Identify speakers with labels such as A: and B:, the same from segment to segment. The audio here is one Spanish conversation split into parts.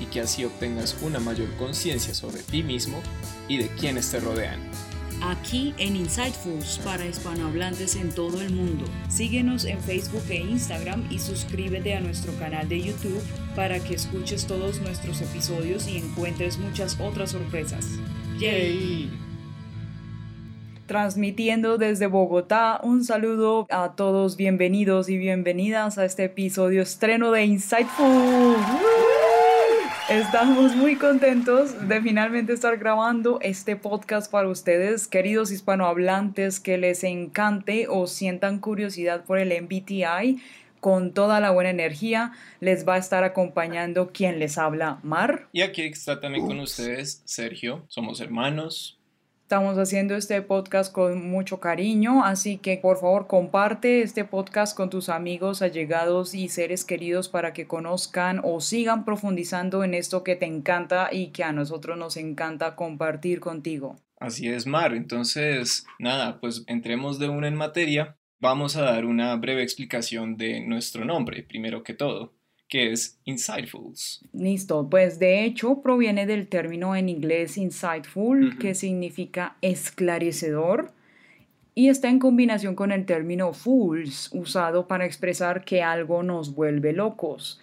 A: y que así obtengas una mayor conciencia sobre ti mismo y de quienes te rodean.
B: Aquí en Insightfuls para hispanohablantes en todo el mundo. Síguenos en Facebook e Instagram y suscríbete a nuestro canal de YouTube para que escuches todos nuestros episodios y encuentres muchas otras sorpresas.
A: ¡Yay!
B: Transmitiendo desde Bogotá, un saludo a todos, bienvenidos y bienvenidas a este episodio estreno de Insightful. Estamos muy contentos de finalmente estar grabando este podcast para ustedes, queridos hispanohablantes que les encante o sientan curiosidad por el MBTI. Con toda la buena energía les va a estar acompañando quien les habla, Mar.
A: Y aquí está también con ustedes Sergio. Somos hermanos,
B: Estamos haciendo este podcast con mucho cariño, así que por favor comparte este podcast con tus amigos, allegados y seres queridos para que conozcan o sigan profundizando en esto que te encanta y que a nosotros nos encanta compartir contigo.
A: Así es, Mar. Entonces, nada, pues entremos de una en materia. Vamos a dar una breve explicación de nuestro nombre, primero que todo que es Insightfuls.
B: Listo, pues de hecho proviene del término en inglés insightful, que significa esclarecedor, y está en combinación con el término fools, usado para expresar que algo nos vuelve locos.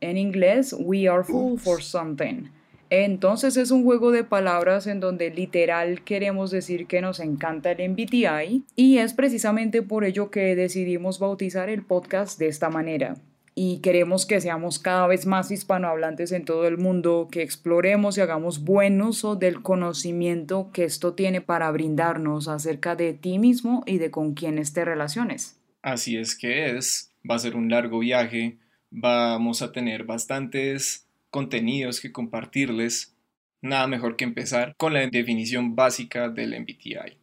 B: En inglés, we are fool for something. Entonces es un juego de palabras en donde literal queremos decir que nos encanta el MBTI y es precisamente por ello que decidimos bautizar el podcast de esta manera y queremos que seamos cada vez más hispanohablantes en todo el mundo, que exploremos y hagamos buen uso del conocimiento que esto tiene para brindarnos acerca de ti mismo y de con quienes te relaciones.
A: Así es que es, va a ser un largo viaje, vamos a tener bastantes contenidos que compartirles. Nada mejor que empezar con la definición básica del MBTI.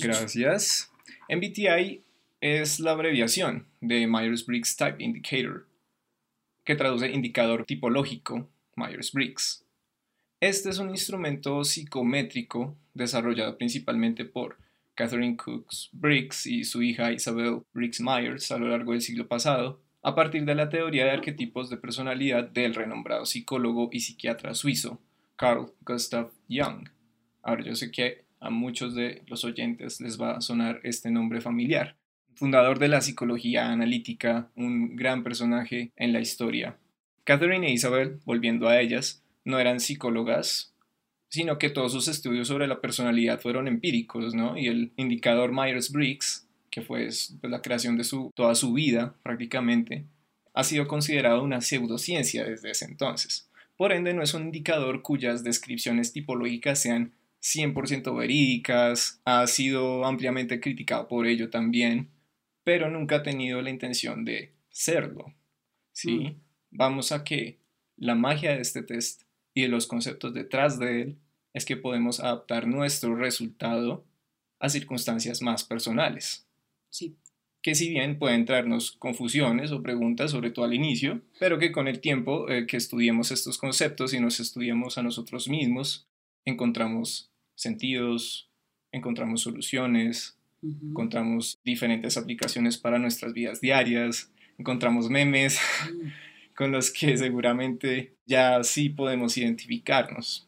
A: Gracias. MBTI es la abreviación de Myers-Briggs Type Indicator, que traduce indicador tipológico Myers-Briggs. Este es un instrumento psicométrico desarrollado principalmente por Catherine Cooks Briggs y su hija Isabel Briggs Myers a lo largo del siglo pasado, a partir de la teoría de arquetipos de personalidad del renombrado psicólogo y psiquiatra suizo Carl Gustav Jung. Ahora yo sé que a muchos de los oyentes les va a sonar este nombre familiar fundador de la psicología analítica, un gran personaje en la historia. Catherine e Isabel, volviendo a ellas, no eran psicólogas, sino que todos sus estudios sobre la personalidad fueron empíricos, ¿no? Y el indicador Myers-Briggs, que fue pues, la creación de su, toda su vida prácticamente, ha sido considerado una pseudociencia desde ese entonces. Por ende, no es un indicador cuyas descripciones tipológicas sean 100% verídicas, ha sido ampliamente criticado por ello también, pero nunca ha tenido la intención de serlo. ¿sí? Mm. Vamos a que la magia de este test y de los conceptos detrás de él es que podemos adaptar nuestro resultado a circunstancias más personales.
B: Sí.
A: Que si bien pueden traernos confusiones o preguntas, sobre todo al inicio, pero que con el tiempo eh, que estudiemos estos conceptos y nos estudiemos a nosotros mismos, encontramos sentidos, encontramos soluciones, encontramos diferentes aplicaciones para nuestras vidas diarias, encontramos memes mm. con los que seguramente ya sí podemos identificarnos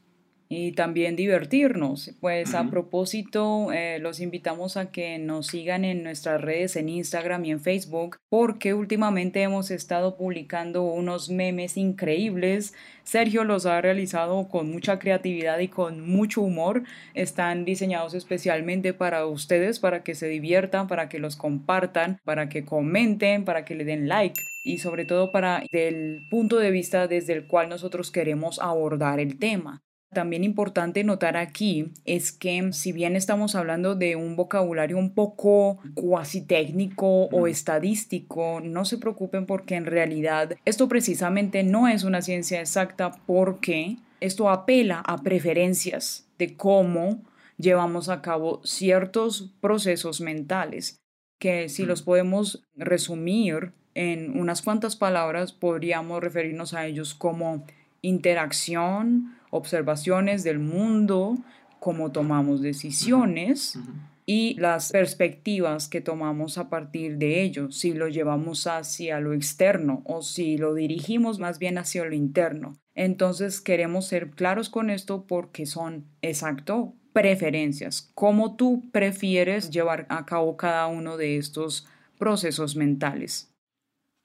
B: y también divertirnos. Pues a propósito, eh, los invitamos a que nos sigan en nuestras redes en Instagram y en Facebook porque últimamente hemos estado publicando unos memes increíbles. Sergio los ha realizado con mucha creatividad y con mucho humor. Están diseñados especialmente para ustedes, para que se diviertan, para que los compartan, para que comenten, para que le den like y sobre todo para del punto de vista desde el cual nosotros queremos abordar el tema. También importante notar aquí es que si bien estamos hablando de un vocabulario un poco cuasi técnico o estadístico, no se preocupen porque en realidad esto precisamente no es una ciencia exacta porque Esto apela a preferencias de cómo llevamos a cabo ciertos procesos mentales que si los podemos resumir en unas cuantas palabras, podríamos referirnos a ellos como interacción, observaciones del mundo, cómo tomamos decisiones y las perspectivas que tomamos a partir de ello, si lo llevamos hacia lo externo o si lo dirigimos más bien hacia lo interno. Entonces queremos ser claros con esto porque son exacto preferencias, cómo tú prefieres llevar a cabo cada uno de estos procesos mentales.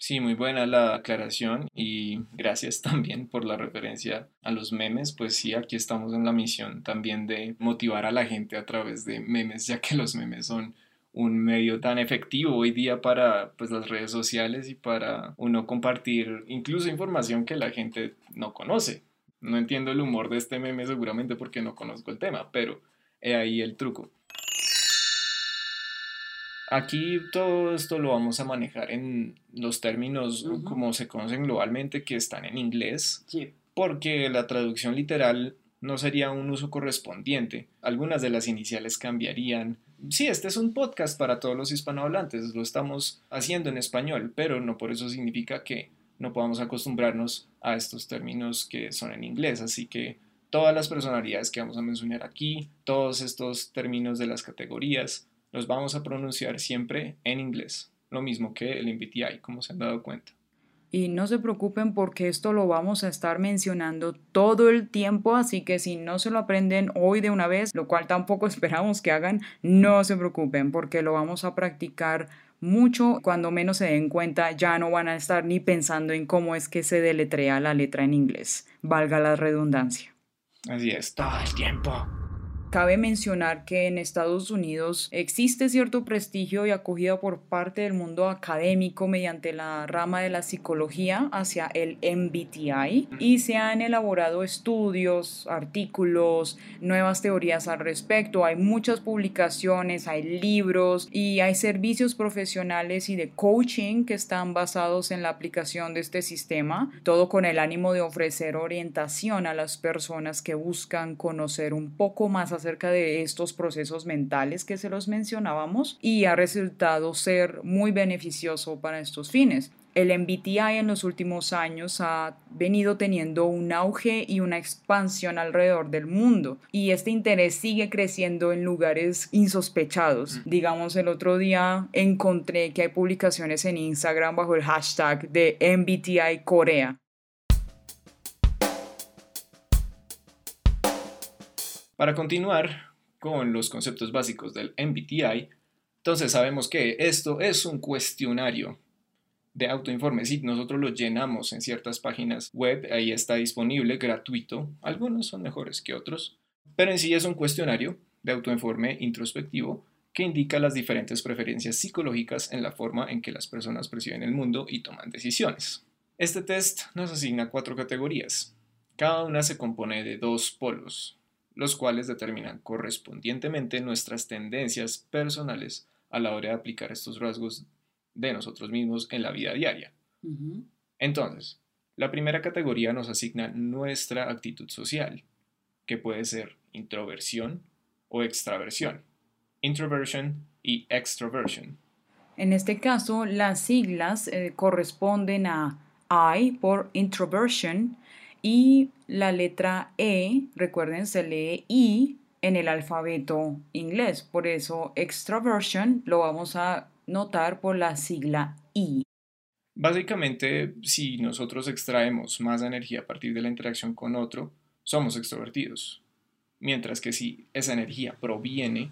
A: Sí, muy buena la aclaración y gracias también por la referencia a los memes. Pues sí, aquí estamos en la misión también de motivar a la gente a través de memes, ya que los memes son un medio tan efectivo hoy día para pues, las redes sociales y para uno compartir incluso información que la gente no conoce. No entiendo el humor de este meme seguramente porque no conozco el tema, pero he ahí el truco. Aquí todo esto lo vamos a manejar en los términos como se conocen globalmente que están en inglés, porque la traducción literal no sería un uso correspondiente. Algunas de las iniciales cambiarían. Sí, este es un podcast para todos los hispanohablantes, lo estamos haciendo en español, pero no por eso significa que no podamos acostumbrarnos a estos términos que son en inglés. Así que todas las personalidades que vamos a mencionar aquí, todos estos términos de las categorías, los vamos a pronunciar siempre en inglés, lo mismo que el MBTI, como se han dado cuenta.
B: Y no se preocupen porque esto lo vamos a estar mencionando todo el tiempo, así que si no se lo aprenden hoy de una vez, lo cual tampoco esperamos que hagan, no se preocupen porque lo vamos a practicar mucho, cuando menos se den cuenta ya no van a estar ni pensando en cómo es que se deletrea la letra en inglés, valga la redundancia.
A: Así es, todo el tiempo.
B: Cabe mencionar que en Estados Unidos existe cierto prestigio y acogida por parte del mundo académico mediante la rama de la psicología hacia el MBTI y se han elaborado estudios, artículos, nuevas teorías al respecto. Hay muchas publicaciones, hay libros y hay servicios profesionales y de coaching que están basados en la aplicación de este sistema, todo con el ánimo de ofrecer orientación a las personas que buscan conocer un poco más acerca de estos procesos mentales que se los mencionábamos y ha resultado ser muy beneficioso para estos fines. El MBTI en los últimos años ha venido teniendo un auge y una expansión alrededor del mundo y este interés sigue creciendo en lugares insospechados. Digamos, el otro día encontré que hay publicaciones en Instagram bajo el hashtag de MBTI Corea
A: Para continuar con los conceptos básicos del MBTI, entonces sabemos que esto es un cuestionario de autoinforme. Si nosotros lo llenamos en ciertas páginas web, ahí está disponible gratuito. Algunos son mejores que otros, pero en sí es un cuestionario de autoinforme introspectivo que indica las diferentes preferencias psicológicas en la forma en que las personas perciben el mundo y toman decisiones. Este test nos asigna cuatro categorías. Cada una se compone de dos polos, los cuales determinan correspondientemente nuestras tendencias personales a la hora de aplicar estos rasgos de nosotros mismos en la vida diaria. Entonces, la primera categoría nos asigna nuestra actitud social, que puede ser introversión o extraversión, introversion y extroversion.
B: En este caso, las siglas eh, corresponden a I por introversion y la letra E, recuerden, se lee I en el alfabeto inglés. Por eso extraversion lo vamos a notar por la sigla I.
A: Básicamente, si nosotros extraemos más energía a partir de la interacción con otro, somos extrovertidos. Mientras que si esa energía proviene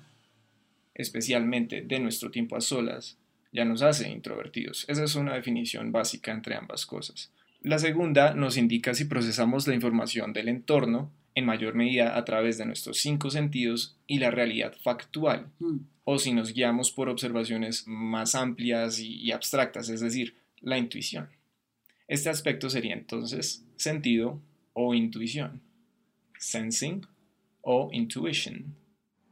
A: especialmente de nuestro tiempo a solas, ya nos hace introvertidos. Esa es una definición básica entre ambas cosas. La segunda nos indica si procesamos la información del entorno en mayor medida a través de nuestros cinco sentidos y la realidad factual, mm. o si nos guiamos por observaciones más amplias y, abstractas, es decir, la intuición. Este aspecto sería entonces sentido o intuición, sensing o intuition.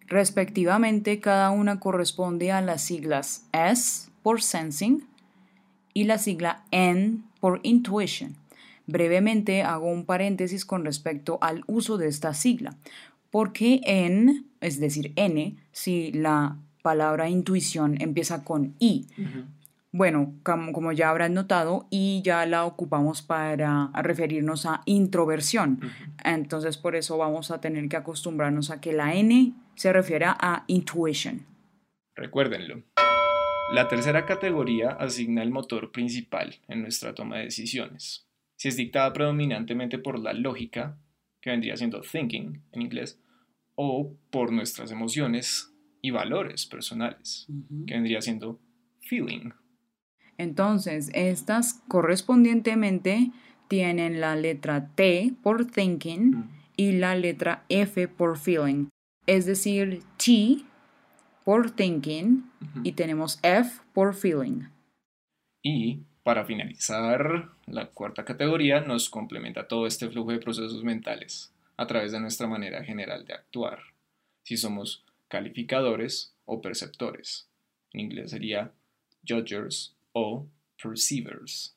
B: Respectivamente, cada una corresponde a las siglas S por sensing y la sigla N por intuition. Brevemente hago un paréntesis con respecto al uso de esta sigla, porque en, es decir, N, si la palabra intuición empieza con I, bueno, como, ya habrán notado, y ya la ocupamos para referirnos a introversión. Entonces, por eso vamos a tener que acostumbrarnos a que la N se refiera a intuition.
A: Recuérdenlo. La tercera categoría asigna el motor principal en nuestra toma de decisiones. Si es dictada predominantemente por la lógica, que vendría siendo thinking en inglés, o por nuestras emociones y valores personales, que vendría siendo feeling
B: entonces, estas correspondientemente tienen la letra T por thinking y la letra F por feeling. Es decir, T por thinking y tenemos F por feeling.
A: Y para finalizar, la cuarta categoría nos complementa todo este flujo de procesos mentales a través de nuestra manera general de actuar. Si somos calificadores o perceptores. En inglés sería judgers o perceivers.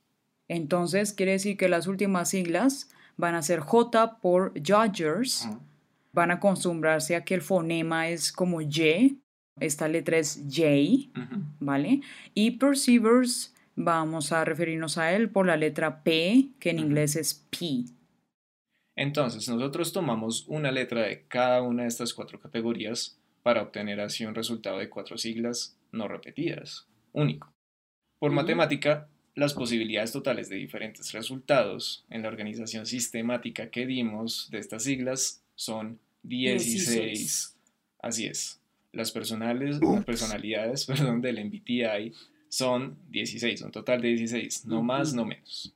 B: Entonces quiere decir que las últimas siglas van a ser J por judgers, van a acostumbrarse a que el fonema es como Y, esta letra es J, ¿vale? Y perceivers vamos a referirnos a él por la letra P, que en inglés es P.
A: Entonces nosotros tomamos una letra de cada una de estas cuatro categorías para obtener así un resultado de cuatro siglas no repetidas, único. Por matemática, las posibilidades totales de diferentes resultados en la organización sistemática que dimos de estas siglas son 16. Así es. Las, personales, personalidades perdón, del MBTI son 16, un total de 16, no más, no menos.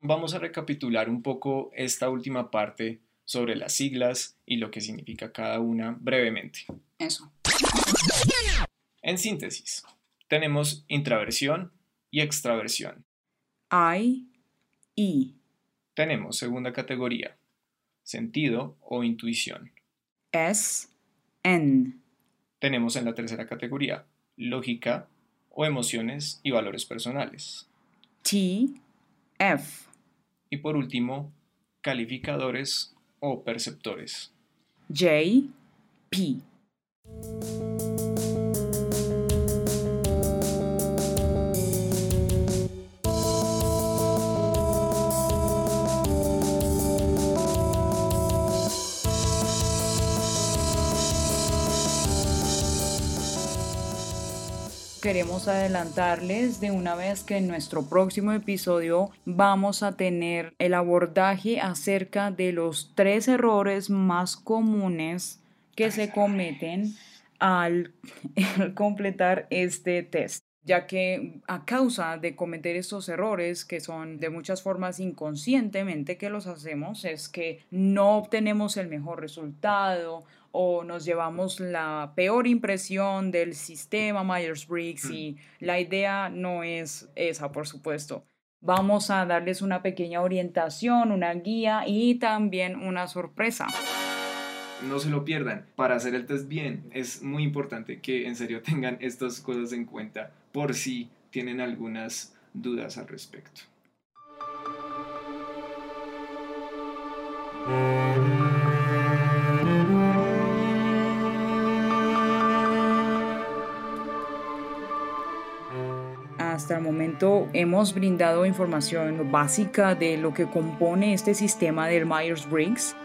A: Vamos a recapitular un poco esta última parte sobre las siglas y lo que significa cada una brevemente.
B: Eso.
A: En síntesis, tenemos intraversión, y extraversión.
B: I, I.
A: Tenemos segunda categoría, sentido o intuición.
B: S, N.
A: Tenemos en la tercera categoría, lógica o emociones y valores personales.
B: T, F.
A: Y por último, calificadores o perceptores.
B: J, P. queremos adelantarles de una vez que en nuestro próximo episodio vamos a tener el abordaje acerca de los tres errores más comunes que se cometen al, completar este test ya que a causa de cometer estos errores, que son de muchas formas inconscientemente que los hacemos, es que no obtenemos el mejor resultado o nos llevamos la peor impresión del sistema Myers-Briggs y la idea no es esa, por supuesto. Vamos a darles una pequeña orientación, una guía y también una sorpresa.
A: No se lo pierdan. Para hacer el test bien, es muy importante que en serio tengan estas cosas en cuenta por si tienen algunas dudas al respecto.
B: Hasta el momento hemos brindado información básica de lo que compone este sistema del Myers-Briggs.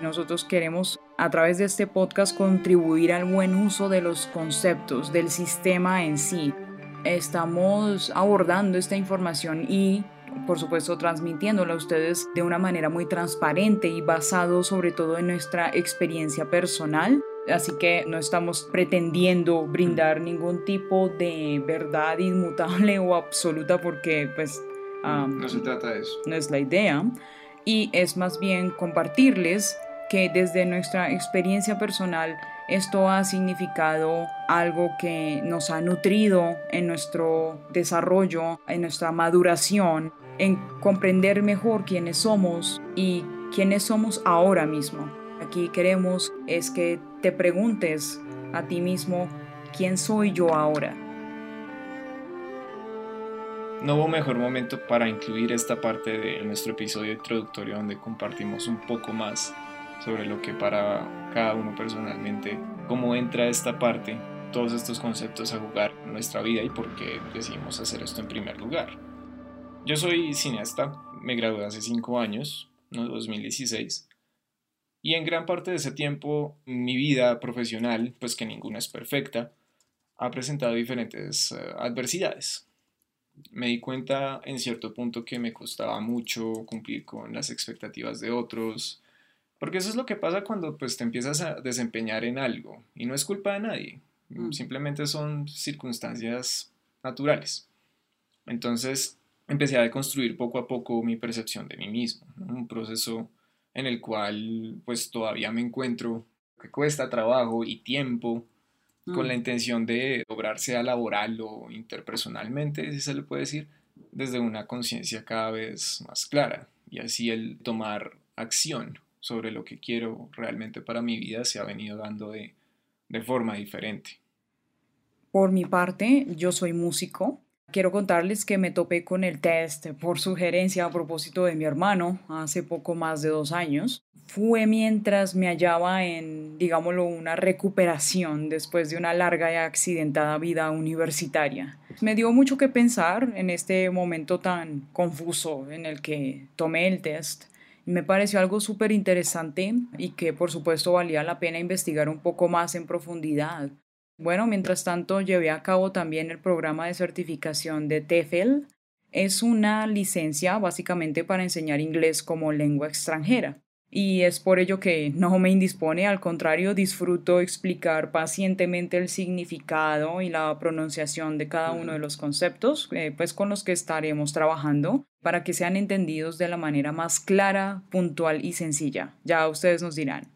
B: Nosotros queremos a través de este podcast contribuir al buen uso de los conceptos del sistema en sí. Estamos abordando esta información y por supuesto transmitiéndola a ustedes de una manera muy transparente y basado sobre todo en nuestra experiencia personal Así que no estamos pretendiendo brindar ningún tipo de verdad inmutable o absoluta porque pues...
A: no se trata de eso.
B: No es la idea. Y es más bien compartirles que desde nuestra experiencia personal esto ha significado algo que nos ha nutrido en nuestro desarrollo, en nuestra maduración, en comprender mejor quiénes somos y quiénes somos ahora mismo. Aquí queremos es que te preguntes a ti mismo, ¿quién soy yo ahora?
A: no hubo mejor momento para incluir esta parte de nuestro episodio introductorio donde compartimos un poco más sobre lo que para cada uno personalmente, cómo entra esta parte, todos estos conceptos a jugar en nuestra vida y por qué decidimos hacer esto en primer lugar. Yo soy cineasta, me gradué hace 5 años, ¿no? 2016, y en gran parte de ese tiempo mi vida profesional, pues que ninguna es perfecta, ha presentado diferentes eh, adversidades. Me di cuenta en cierto punto que me costaba mucho cumplir con las expectativas de otros, porque eso es lo que pasa cuando pues te empiezas a desempeñar en algo y no es culpa de nadie, mm. simplemente son circunstancias naturales. Entonces empecé a deconstruir poco a poco mi percepción de mí mismo, un proceso en el cual pues todavía me encuentro que cuesta trabajo y tiempo con la mm. intención de lograr sea laboral o interpersonalmente, si se le puede decir, desde una conciencia cada vez más clara y así el tomar acción sobre lo que quiero realmente para mi vida se ha venido dando de, de forma diferente.
B: Por mi parte, yo soy músico. Quiero contarles que me topé con el test por sugerencia a propósito de mi hermano hace poco más de dos años fue mientras me hallaba en, digámoslo, una recuperación después de una larga y accidentada vida universitaria. Me dio mucho que pensar en este momento tan confuso en el que tomé el test. Me pareció algo súper interesante y que por supuesto valía la pena investigar un poco más en profundidad. Bueno, mientras tanto llevé a cabo también el programa de certificación de TEFL. Es una licencia básicamente para enseñar inglés como lengua extranjera y es por ello que no me indispone, al contrario, disfruto explicar pacientemente el significado y la pronunciación de cada uno de los conceptos, eh, pues con los que estaremos trabajando, para que sean entendidos de la manera más clara, puntual y sencilla. Ya ustedes nos dirán.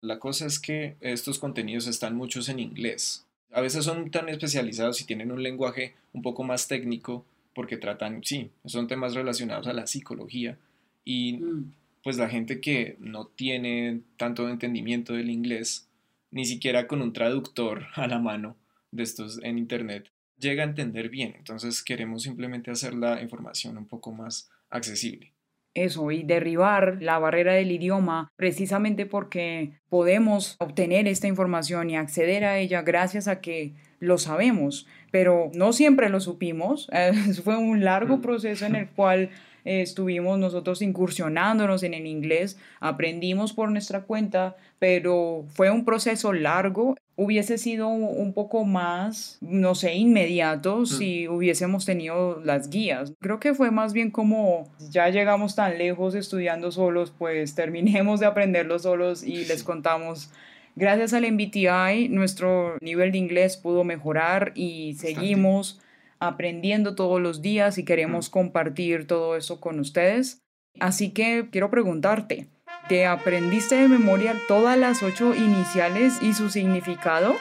A: La cosa es que estos contenidos están muchos en inglés. A veces son tan especializados y tienen un lenguaje un poco más técnico porque tratan, sí, son temas relacionados a la psicología y mm pues la gente que no tiene tanto entendimiento del inglés, ni siquiera con un traductor a la mano de estos en internet, llega a entender bien. Entonces queremos simplemente hacer la información un poco más accesible.
B: Eso, y derribar la barrera del idioma precisamente porque podemos obtener esta información y acceder a ella gracias a que lo sabemos, pero no siempre lo supimos. fue un largo mm. proceso en el cual estuvimos nosotros incursionándonos en el inglés, aprendimos por nuestra cuenta, pero fue un proceso largo. Hubiese sido un poco más, no sé, inmediato mm. si hubiésemos tenido las guías. Creo que fue más bien como ya llegamos tan lejos estudiando solos, pues terminemos de aprenderlo solos y les contamos Gracias al MBTI, nuestro nivel de inglés pudo mejorar y seguimos aprendiendo todos los días y queremos compartir todo eso con ustedes. Así que quiero preguntarte, ¿te aprendiste de memoria todas las ocho iniciales y su significado?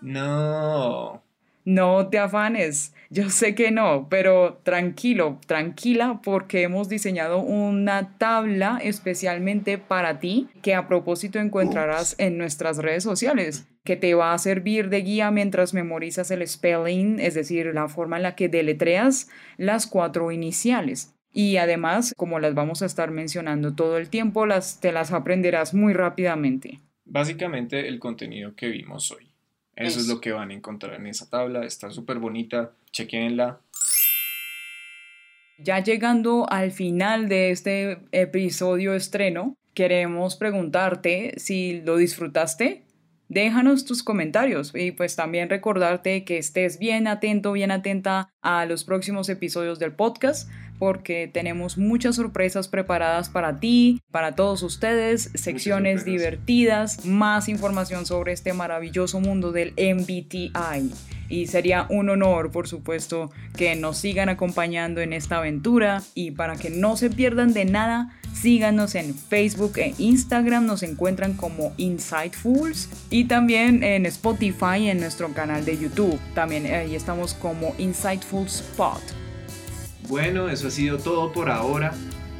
A: No.
B: No te afanes, yo sé que no, pero tranquilo, tranquila, porque hemos diseñado una tabla especialmente para ti que a propósito encontrarás en nuestras redes sociales que te va a servir de guía mientras memorizas el spelling, es decir, la forma en la que deletreas las cuatro iniciales. Y además, como las vamos a estar mencionando todo el tiempo, las, te las aprenderás muy rápidamente.
A: Básicamente el contenido que vimos hoy. Eso es, lo que van a encontrar en esa tabla. Está súper bonita. Chequenla.
B: Ya llegando al final de este episodio estreno, queremos preguntarte si lo disfrutaste, Déjanos tus comentarios y pues también recordarte que estés bien atento, bien atenta a los próximos episodios del podcast porque tenemos muchas sorpresas preparadas para ti, para todos ustedes, secciones divertidas, más información sobre este maravilloso mundo del MBTI. Y sería un honor, por supuesto, que nos sigan acompañando en esta aventura y para que no se pierdan de nada, Síganos en Facebook e Instagram, nos encuentran como Insightfuls y también en Spotify en nuestro canal de YouTube. También ahí estamos como Insightful Spot.
A: Bueno, eso ha sido todo por ahora.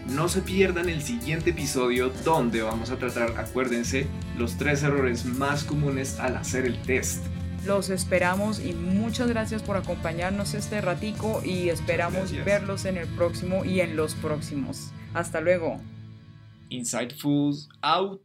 A: No se pierdan el siguiente episodio donde vamos a tratar, acuérdense, los tres errores más comunes al hacer el test.
B: Los esperamos y muchas gracias por acompañarnos este ratico y esperamos verlos en el próximo y en los próximos. Hasta luego.
A: Insightfuls out.